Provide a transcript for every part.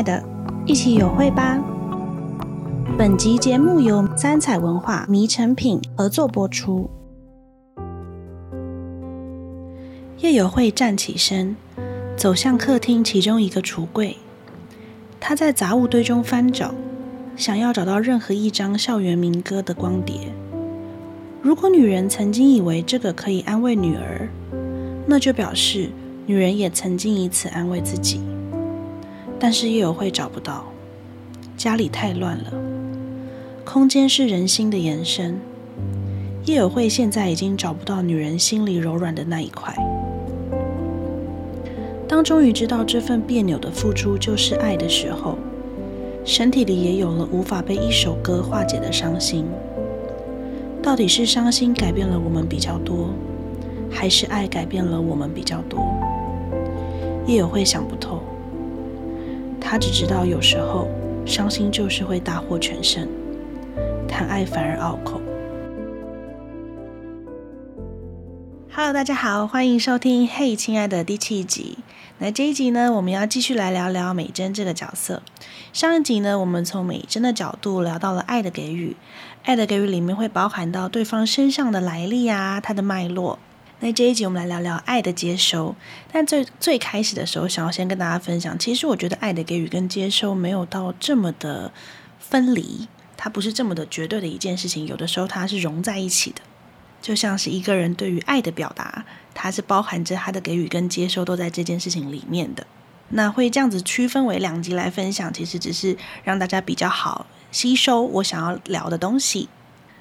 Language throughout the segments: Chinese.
爱的，一起有会吧。本集节目由三彩文化迷成品合作播出。叶有慧站起身，走向客厅其中一个橱柜。她在杂物堆中翻找，想要找到任何一张校园民歌的光碟。如果女人曾经以为这个可以安慰女儿，那就表示女人也曾经以此安慰自己。但是叶有会找不到，家里太乱了。空间是人心的延伸，叶有会现在已经找不到女人心里柔软的那一块。当终于知道这份别扭的付出就是爱的时候，身体里也有了无法被一首歌化解的伤心。到底是伤心改变了我们比较多，还是爱改变了我们比较多？叶有会想不透。他只知道，有时候伤心就是会大获全胜，谈爱反而拗口。Hello，大家好，欢迎收听《嘿，亲爱的》第七集。那这一集呢，我们要继续来聊聊美珍这个角色。上一集呢，我们从美珍的角度聊到了爱的给予，爱的给予里面会包含到对方身上的来历啊，它的脉络。那这一集我们来聊聊爱的接收，但最最开始的时候，想要先跟大家分享，其实我觉得爱的给予跟接收没有到这么的分离，它不是这么的绝对的一件事情，有的时候它是融在一起的，就像是一个人对于爱的表达，它是包含着他的给予跟接收都在这件事情里面的。那会这样子区分为两集来分享，其实只是让大家比较好吸收我想要聊的东西。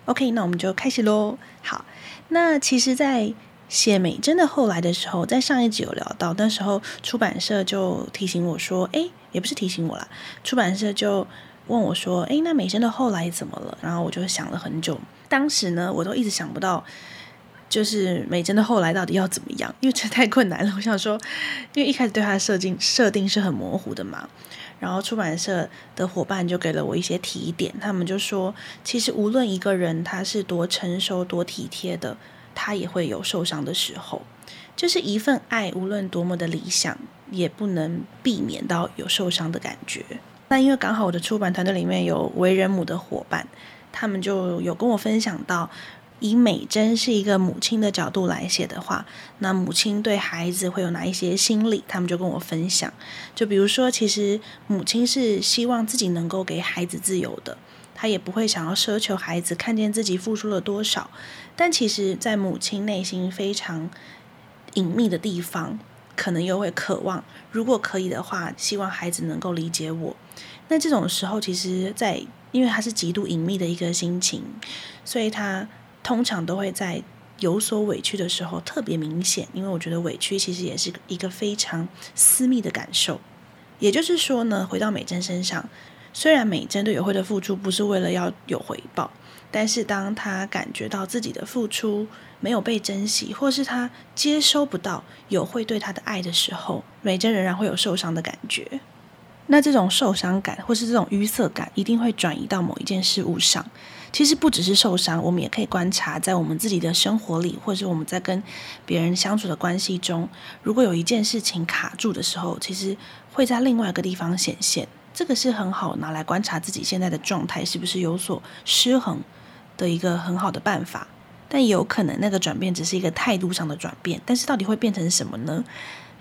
OK，那我们就开始喽。好，那其实，在写美珍的后来的时候，在上一集有聊到，那时候出版社就提醒我说：“哎，也不是提醒我啦，出版社就问我说：‘哎，那美珍的后来怎么了？’然后我就想了很久，当时呢，我都一直想不到，就是美珍的后来到底要怎么样，因为这太困难了。我想说，因为一开始对她的设定设定是很模糊的嘛，然后出版社的伙伴就给了我一些提点，他们就说，其实无论一个人他是多成熟、多体贴的。”他也会有受伤的时候，就是一份爱，无论多么的理想，也不能避免到有受伤的感觉。那因为刚好我的出版团队里面有为人母的伙伴，他们就有跟我分享到，以美珍是一个母亲的角度来写的话，那母亲对孩子会有哪一些心理？他们就跟我分享，就比如说，其实母亲是希望自己能够给孩子自由的。他也不会想要奢求孩子看见自己付出了多少，但其实，在母亲内心非常隐秘的地方，可能又会渴望，如果可以的话，希望孩子能够理解我。那这种时候，其实在，因为他是极度隐秘的一个心情，所以他通常都会在有所委屈的时候特别明显。因为我觉得委屈其实也是一个非常私密的感受。也就是说呢，回到美珍身上。虽然美珍对友慧的付出不是为了要有回报，但是当她感觉到自己的付出没有被珍惜，或是她接收不到友慧对她的爱的时候，美珍仍然会有受伤的感觉。那这种受伤感或是这种淤塞感，一定会转移到某一件事物上。其实不只是受伤，我们也可以观察在我们自己的生活里，或是我们在跟别人相处的关系中，如果有一件事情卡住的时候，其实会在另外一个地方显现。这个是很好拿来观察自己现在的状态是不是有所失衡的一个很好的办法，但也有可能那个转变只是一个态度上的转变，但是到底会变成什么呢？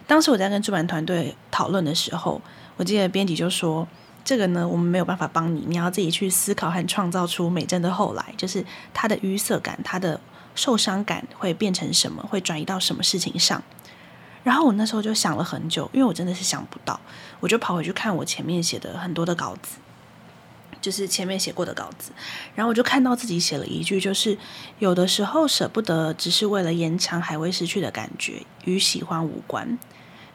当时我在跟出版团队讨论的时候，我记得编辑就说：“这个呢，我们没有办法帮你，你要自己去思考和创造出美珍的后来，就是她的淤塞感、她的受伤感会变成什么，会转移到什么事情上。”然后我那时候就想了很久，因为我真的是想不到，我就跑回去看我前面写的很多的稿子，就是前面写过的稿子，然后我就看到自己写了一句，就是有的时候舍不得，只是为了延长还未失去的感觉，与喜欢无关。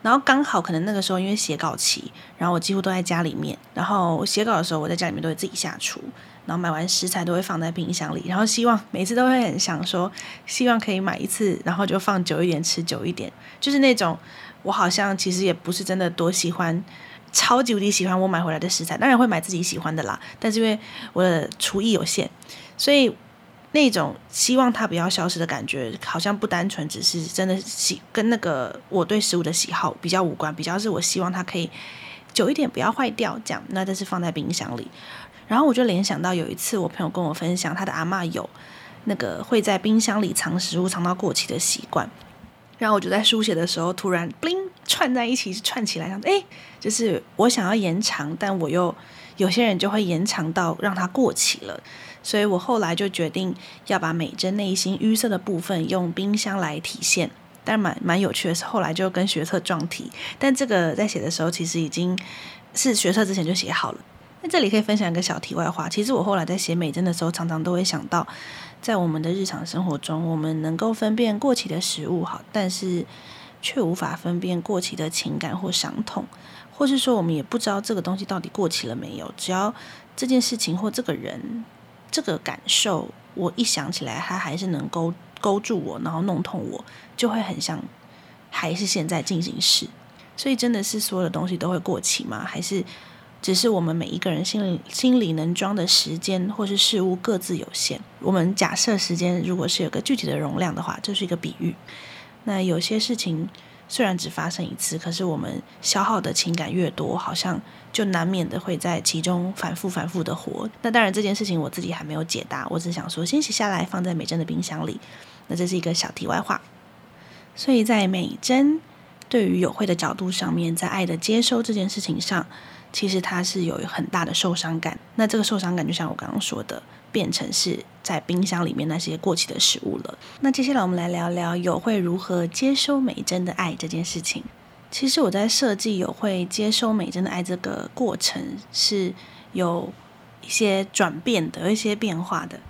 然后刚好可能那个时候因为写稿期，然后我几乎都在家里面，然后写稿的时候我在家里面都会自己下厨。然后买完食材都会放在冰箱里，然后希望每次都会很想说，希望可以买一次，然后就放久一点，吃久一点，就是那种我好像其实也不是真的多喜欢，超级无敌喜欢我买回来的食材，当然会买自己喜欢的啦，但是因为我的厨艺有限，所以那种希望它不要消失的感觉，好像不单纯只是真的喜跟那个我对食物的喜好比较无关，比较是我希望它可以久一点不要坏掉，这样，那这是放在冰箱里。然后我就联想到有一次我朋友跟我分享，他的阿嬷有那个会在冰箱里藏食物藏到过期的习惯。然后我就在书写的时候，突然 bling 串在一起，串起来，想哎，就是我想要延长，但我又有些人就会延长到让它过期了。所以我后来就决定要把美珍内心淤塞的部分用冰箱来体现。但蛮蛮有趣的是，后来就跟学测撞题，但这个在写的时候其实已经是学测之前就写好了。那这里可以分享一个小题外话，其实我后来在写美珍的时候，常常都会想到，在我们的日常生活中，我们能够分辨过期的食物好，但是却无法分辨过期的情感或伤痛，或是说我们也不知道这个东西到底过期了没有。只要这件事情或这个人这个感受，我一想起来，它还是能勾勾住我，然后弄痛我，就会很像还是现在进行时。所以真的是所有的东西都会过期吗？还是？只是我们每一个人心里心里能装的时间或是事物各自有限。我们假设时间如果是有个具体的容量的话，这是一个比喻。那有些事情虽然只发生一次，可是我们消耗的情感越多，好像就难免的会在其中反复反复的活。那当然这件事情我自己还没有解答，我只想说先写下来放在美珍的冰箱里。那这是一个小题外话。所以在美珍对于有会的角度上面，在爱的接收这件事情上。其实他是有很大的受伤感，那这个受伤感就像我刚刚说的，变成是在冰箱里面那些过期的食物了。那接下来我们来聊聊有会如何接收美珍的爱这件事情。其实我在设计有会接收美珍的爱这个过程是有一些转变的，有一些变化的。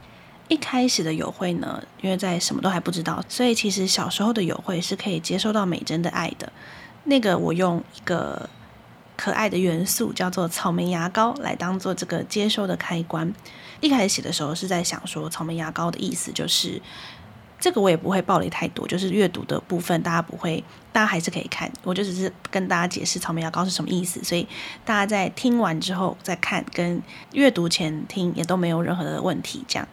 一开始的有会呢，因为在什么都还不知道，所以其实小时候的有会是可以接收到美珍的爱的。那个我用一个。可爱的元素叫做草莓牙膏，来当做这个接收的开关。一开始写的时候是在想说，草莓牙膏的意思就是这个，我也不会暴雷太多，就是阅读的部分大家不会，大家还是可以看。我就只是跟大家解释草莓牙膏是什么意思，所以大家在听完之后再看，跟阅读前听也都没有任何的问题。这样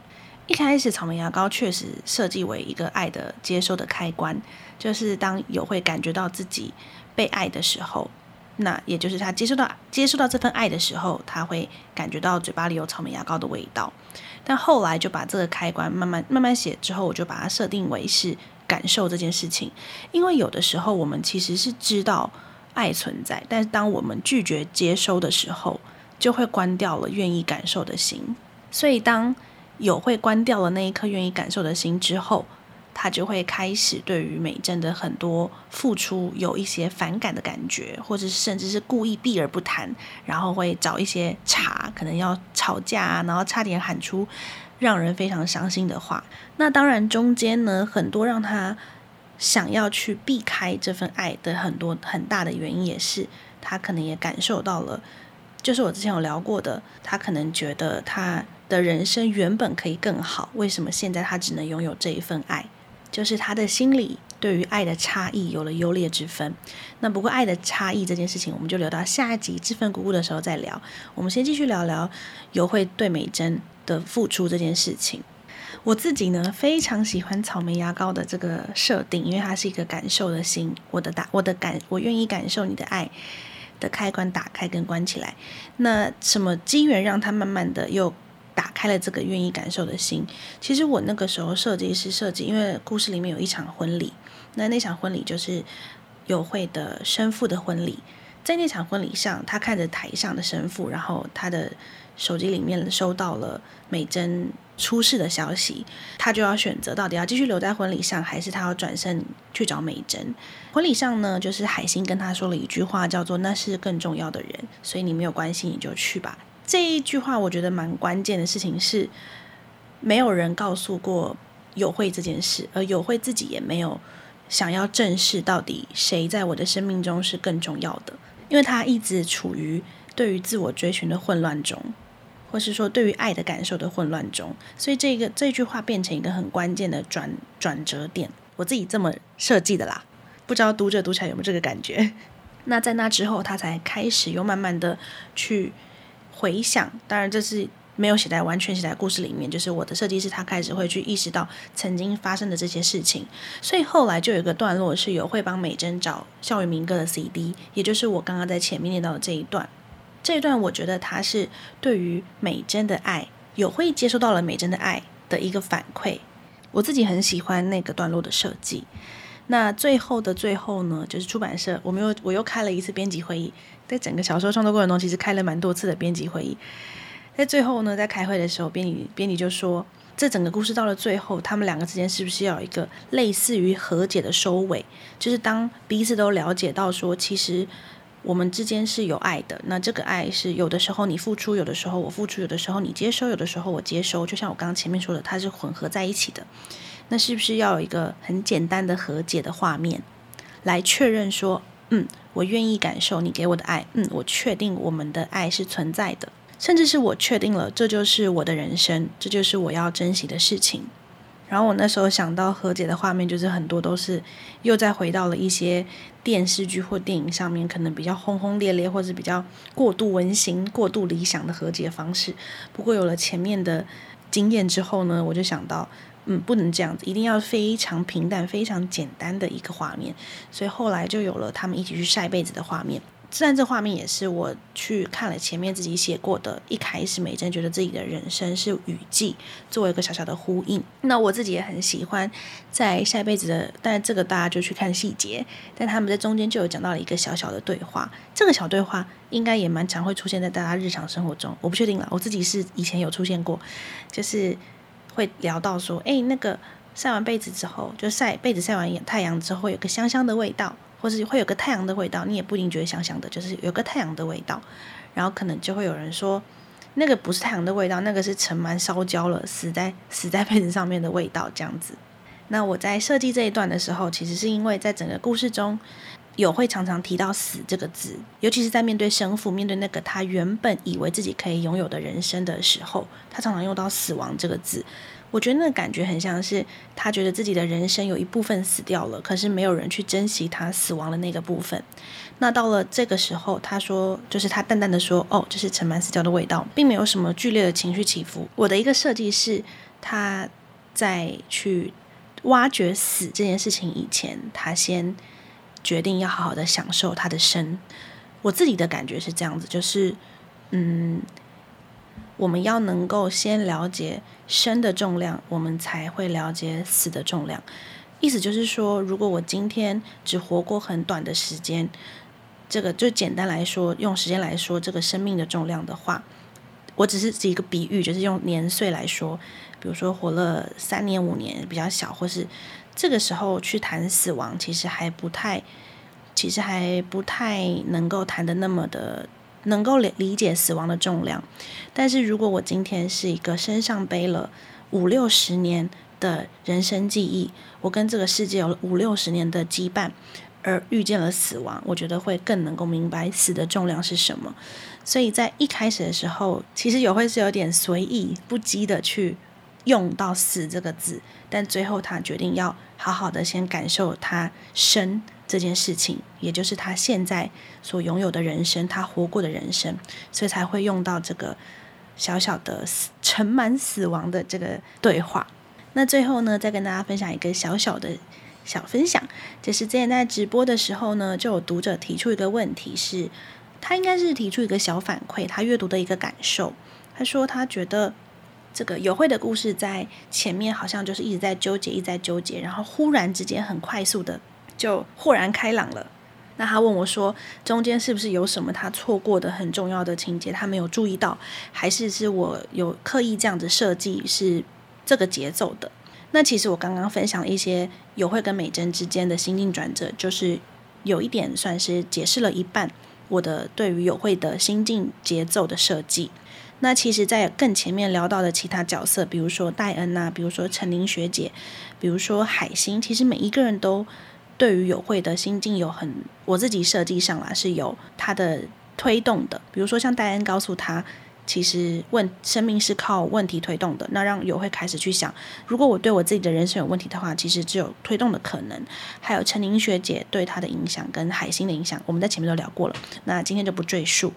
一开始草莓牙膏确实设计为一个爱的接收的开关，就是当有会感觉到自己被爱的时候。那也就是他接收到接收到这份爱的时候，他会感觉到嘴巴里有草莓牙膏的味道。但后来就把这个开关慢慢慢慢写之后，我就把它设定为是感受这件事情。因为有的时候我们其实是知道爱存在，但是当我们拒绝接收的时候，就会关掉了愿意感受的心。所以当有会关掉了那一颗愿意感受的心之后，他就会开始对于美珍的很多付出有一些反感的感觉，或者甚至是故意避而不谈，然后会找一些茬，可能要吵架啊，然后差点喊出让人非常伤心的话。那当然中间呢，很多让他想要去避开这份爱的很多很大的原因，也是他可能也感受到了，就是我之前有聊过的，他可能觉得他的人生原本可以更好，为什么现在他只能拥有这一份爱？就是他的心里对于爱的差异有了优劣之分。那不过爱的差异这件事情，我们就留到下一集知份姑姑的时候再聊。我们先继续聊聊有会对美珍的付出这件事情。我自己呢，非常喜欢草莓牙膏的这个设定，因为它是一个感受的心，我的打我的感，我愿意感受你的爱的开关打开跟关起来。那什么机缘让它慢慢的又打开了这个愿意感受的心。其实我那个时候设计是设计，因为故事里面有一场婚礼，那那场婚礼就是有会的生父的婚礼。在那场婚礼上，他看着台上的生父，然后他的手机里面收到了美珍出事的消息，他就要选择到底要继续留在婚礼上，还是他要转身去找美珍。婚礼上呢，就是海星跟他说了一句话，叫做“那是更重要的人”，所以你没有关系，你就去吧。这一句话我觉得蛮关键的事情是，没有人告诉过有会这件事，而有会自己也没有想要正视到底谁在我的生命中是更重要的，因为他一直处于对于自我追寻的混乱中，或是说对于爱的感受的混乱中，所以这个这句话变成一个很关键的转转折点，我自己这么设计的啦，不知道读者读起来有没有这个感觉？那在那之后，他才开始又慢慢的去。回想，当然这是没有写在完全写在故事里面，就是我的设计师他开始会去意识到曾经发生的这些事情，所以后来就有一个段落是有会帮美珍找校园民歌的 CD，也就是我刚刚在前面念到的这一段。这一段我觉得他是对于美珍的爱，有会接收到了美珍的爱的一个反馈，我自己很喜欢那个段落的设计。那最后的最后呢，就是出版社我们又我又开了一次编辑会议，在整个小说创作过程中，其实开了蛮多次的编辑会议。在最后呢，在开会的时候，编辑编辑就说，这整个故事到了最后，他们两个之间是不是要有一个类似于和解的收尾？就是当彼此都了解到说，其实我们之间是有爱的。那这个爱是有的时候你付出，有的时候我付出，有的时候你接收，有的时候我接收。就像我刚刚前面说的，它是混合在一起的。那是不是要有一个很简单的和解的画面，来确认说，嗯，我愿意感受你给我的爱，嗯，我确定我们的爱是存在的。甚至是我确定了，这就是我的人生，这就是我要珍惜的事情。然后我那时候想到和解的画面，就是很多都是又再回到了一些电视剧或电影上面，可能比较轰轰烈烈，或者比较过度温馨、过度理想的和解方式。不过有了前面的经验之后呢，我就想到，嗯，不能这样子，一定要非常平淡、非常简单的一个画面。所以后来就有了他们一起去晒被子的画面。自然，这画面也是我去看了前面自己写过的。一开始，美珍觉得自己的人生是雨季，作为一个小小的呼应。那我自己也很喜欢在下辈子的，但这个大家就去看细节。但他们在中间就有讲到了一个小小的对话，这个小对话应该也蛮常会出现在大家日常生活中。我不确定了，我自己是以前有出现过，就是会聊到说，诶，那个晒完被子之后，就晒被子晒完太阳之后，会有个香香的味道。或是会有个太阳的味道，你也不一定觉得香香的，就是有个太阳的味道，然后可能就会有人说，那个不是太阳的味道，那个是尘螨烧焦了，死在死在被子上面的味道，这样子。那我在设计这一段的时候，其实是因为在整个故事中有会常常提到死这个字，尤其是在面对生父，面对那个他原本以为自己可以拥有的人生的时候，他常常用到死亡这个字。我觉得那个感觉很像是他觉得自己的人生有一部分死掉了，可是没有人去珍惜他死亡的那个部分。那到了这个时候，他说，就是他淡淡的说：“哦，这是尘满死掉的味道，并没有什么剧烈的情绪起伏。”我的一个设计是，他在去挖掘死这件事情以前，他先决定要好好的享受他的生。我自己的感觉是这样子，就是嗯。我们要能够先了解生的重量，我们才会了解死的重量。意思就是说，如果我今天只活过很短的时间，这个就简单来说，用时间来说这个生命的重量的话，我只是一个比喻，就是用年岁来说，比如说活了三年五年比较小，或是这个时候去谈死亡，其实还不太，其实还不太能够谈得那么的。能够理理解死亡的重量，但是如果我今天是一个身上背了五六十年的人生记忆，我跟这个世界有五六十年的羁绊，而遇见了死亡，我觉得会更能够明白死的重量是什么。所以在一开始的时候，其实也会是有点随意不羁的去用到“死”这个字，但最后他决定要好好的先感受他生。这件事情，也就是他现在所拥有的人生，他活过的人生，所以才会用到这个小小的盛满死亡的这个对话。那最后呢，再跟大家分享一个小小的小分享，就是之前在直播的时候呢，就有读者提出一个问题，是他应该是提出一个小反馈，他阅读的一个感受。他说他觉得这个有会的故事在前面好像就是一直在纠结，一直在纠结，然后忽然之间很快速的。就豁然开朗了。那他问我说：“中间是不是有什么他错过的很重要的情节，他没有注意到，还是是我有刻意这样子设计是这个节奏的？”那其实我刚刚分享一些有会跟美珍之间的心境转折，就是有一点算是解释了一半我的对于有会的心境节奏的设计。那其实，在更前面聊到的其他角色，比如说戴恩呐，比如说陈琳学姐，比如说海星，其实每一个人都。对于有会的心境有很，我自己设计上来是有他的推动的。比如说像戴恩告诉他，其实问生命是靠问题推动的，那让有会开始去想，如果我对我自己的人生有问题的话，其实只有推动的可能。还有陈琳学姐对他的影响跟海星的影响，我们在前面都聊过了，那今天就不赘述。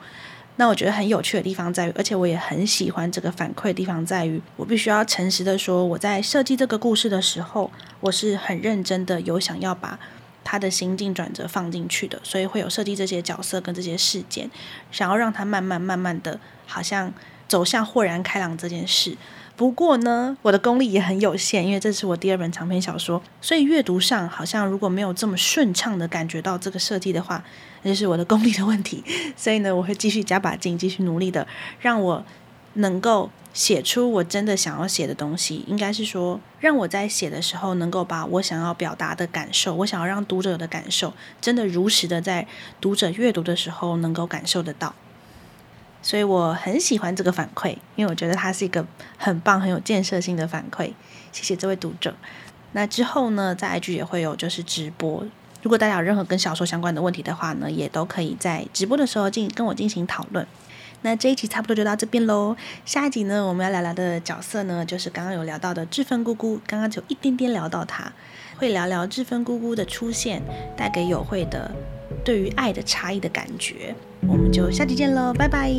那我觉得很有趣的地方在于，而且我也很喜欢这个反馈的地方在于，我必须要诚实的说，我在设计这个故事的时候，我是很认真的，有想要把他的心境转折放进去的，所以会有设计这些角色跟这些事件，想要让他慢慢慢慢的，好像走向豁然开朗这件事。不过呢，我的功力也很有限，因为这是我第二本长篇小说，所以阅读上好像如果没有这么顺畅的感觉到这个设计的话，那就是我的功力的问题。所以呢，我会继续加把劲，继续努力的，让我能够写出我真的想要写的东西。应该是说，让我在写的时候能够把我想要表达的感受，我想要让读者的感受，真的如实的在读者阅读的时候能够感受得到。所以我很喜欢这个反馈，因为我觉得它是一个很棒、很有建设性的反馈。谢谢这位读者。那之后呢，在 IG 也会有就是直播，如果大家有任何跟小说相关的问题的话呢，也都可以在直播的时候进跟我进行讨论。那这一集差不多就到这边喽。下一集呢，我们要聊聊的角色呢，就是刚刚有聊到的志芬姑姑，刚刚就一点点聊到她，会聊聊志芬姑姑的出现带给友会的对于爱的差异的感觉。我们就下期见喽，拜拜。